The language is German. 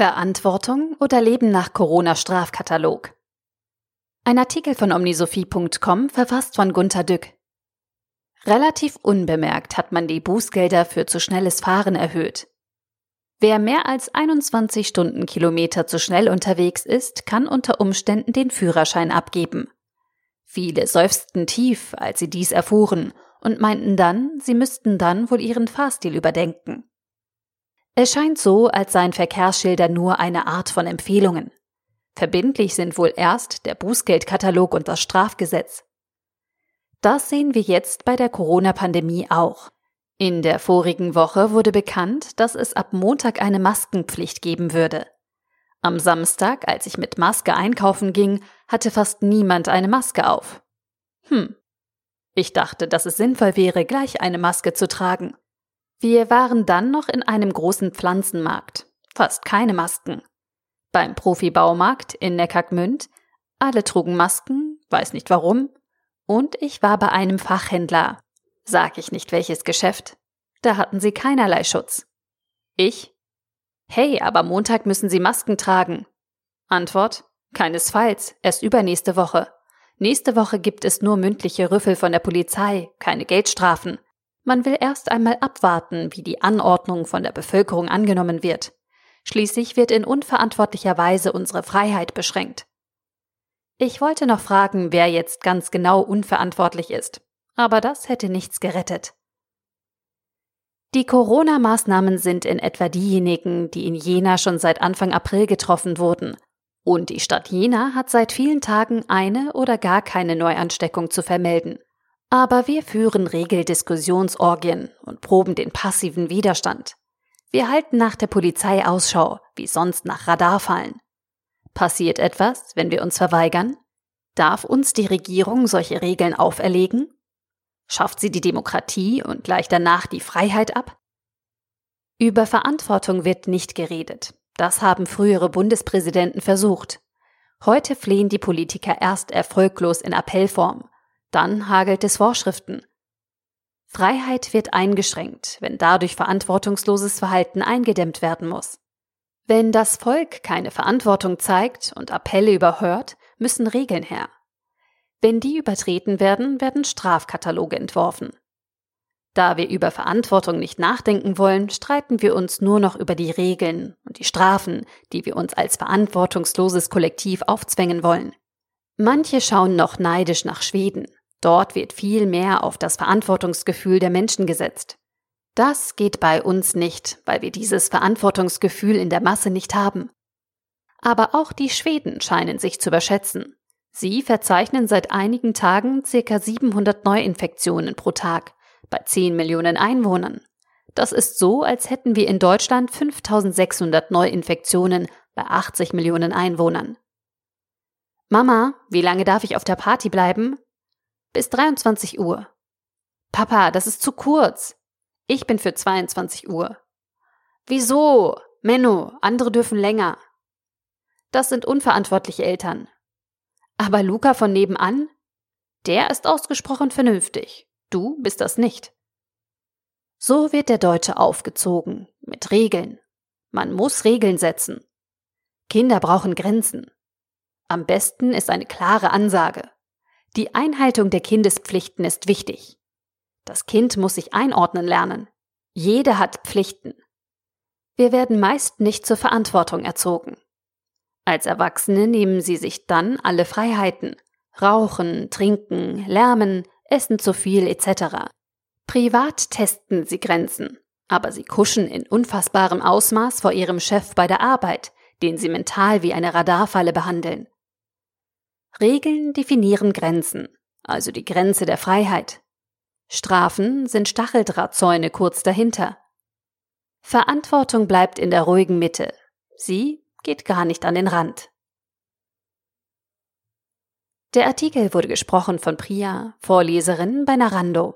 Verantwortung oder Leben nach Corona-Strafkatalog. Ein Artikel von omnisophie.com verfasst von Gunter Dück. Relativ unbemerkt hat man die Bußgelder für zu schnelles Fahren erhöht. Wer mehr als 21 Stundenkilometer zu schnell unterwegs ist, kann unter Umständen den Führerschein abgeben. Viele seufzten tief, als sie dies erfuhren und meinten dann, sie müssten dann wohl ihren Fahrstil überdenken. Es scheint so, als seien Verkehrsschilder nur eine Art von Empfehlungen. Verbindlich sind wohl erst der Bußgeldkatalog und das Strafgesetz. Das sehen wir jetzt bei der Corona-Pandemie auch. In der vorigen Woche wurde bekannt, dass es ab Montag eine Maskenpflicht geben würde. Am Samstag, als ich mit Maske einkaufen ging, hatte fast niemand eine Maske auf. Hm. Ich dachte, dass es sinnvoll wäre, gleich eine Maske zu tragen. Wir waren dann noch in einem großen Pflanzenmarkt. Fast keine Masken. Beim Profibaumarkt in Neckargmünd. Alle trugen Masken, weiß nicht warum. Und ich war bei einem Fachhändler. Sag ich nicht welches Geschäft. Da hatten sie keinerlei Schutz. Ich? Hey, aber Montag müssen Sie Masken tragen. Antwort? Keinesfalls, erst übernächste Woche. Nächste Woche gibt es nur mündliche Rüffel von der Polizei, keine Geldstrafen. Man will erst einmal abwarten, wie die Anordnung von der Bevölkerung angenommen wird. Schließlich wird in unverantwortlicher Weise unsere Freiheit beschränkt. Ich wollte noch fragen, wer jetzt ganz genau unverantwortlich ist, aber das hätte nichts gerettet. Die Corona-Maßnahmen sind in etwa diejenigen, die in Jena schon seit Anfang April getroffen wurden. Und die Stadt Jena hat seit vielen Tagen eine oder gar keine Neuansteckung zu vermelden. Aber wir führen Regeldiskussionsorgien und proben den passiven Widerstand. Wir halten nach der Polizei Ausschau, wie sonst nach Radarfallen. Passiert etwas, wenn wir uns verweigern? Darf uns die Regierung solche Regeln auferlegen? Schafft sie die Demokratie und gleich danach die Freiheit ab? Über Verantwortung wird nicht geredet. Das haben frühere Bundespräsidenten versucht. Heute flehen die Politiker erst erfolglos in Appellform. Dann hagelt es Vorschriften. Freiheit wird eingeschränkt, wenn dadurch verantwortungsloses Verhalten eingedämmt werden muss. Wenn das Volk keine Verantwortung zeigt und Appelle überhört, müssen Regeln her. Wenn die übertreten werden, werden Strafkataloge entworfen. Da wir über Verantwortung nicht nachdenken wollen, streiten wir uns nur noch über die Regeln und die Strafen, die wir uns als verantwortungsloses Kollektiv aufzwängen wollen. Manche schauen noch neidisch nach Schweden. Dort wird viel mehr auf das Verantwortungsgefühl der Menschen gesetzt. Das geht bei uns nicht, weil wir dieses Verantwortungsgefühl in der Masse nicht haben. Aber auch die Schweden scheinen sich zu überschätzen. Sie verzeichnen seit einigen Tagen ca. 700 Neuinfektionen pro Tag bei 10 Millionen Einwohnern. Das ist so, als hätten wir in Deutschland 5600 Neuinfektionen bei 80 Millionen Einwohnern. Mama, wie lange darf ich auf der Party bleiben? Bis 23 Uhr. Papa, das ist zu kurz. Ich bin für 22 Uhr. Wieso? Menno, andere dürfen länger. Das sind unverantwortliche Eltern. Aber Luca von nebenan? Der ist ausgesprochen vernünftig. Du bist das nicht. So wird der Deutsche aufgezogen, mit Regeln. Man muss Regeln setzen. Kinder brauchen Grenzen. Am besten ist eine klare Ansage. Die Einhaltung der Kindespflichten ist wichtig. Das Kind muss sich einordnen lernen. Jeder hat Pflichten. Wir werden meist nicht zur Verantwortung erzogen. Als Erwachsene nehmen sie sich dann alle Freiheiten. Rauchen, trinken, lärmen, essen zu viel etc. Privat testen sie Grenzen, aber sie kuschen in unfassbarem Ausmaß vor ihrem Chef bei der Arbeit, den sie mental wie eine Radarfalle behandeln. Regeln definieren Grenzen, also die Grenze der Freiheit. Strafen sind Stacheldrahtzäune kurz dahinter. Verantwortung bleibt in der ruhigen Mitte. Sie geht gar nicht an den Rand. Der Artikel wurde gesprochen von Priya, Vorleserin bei Narando.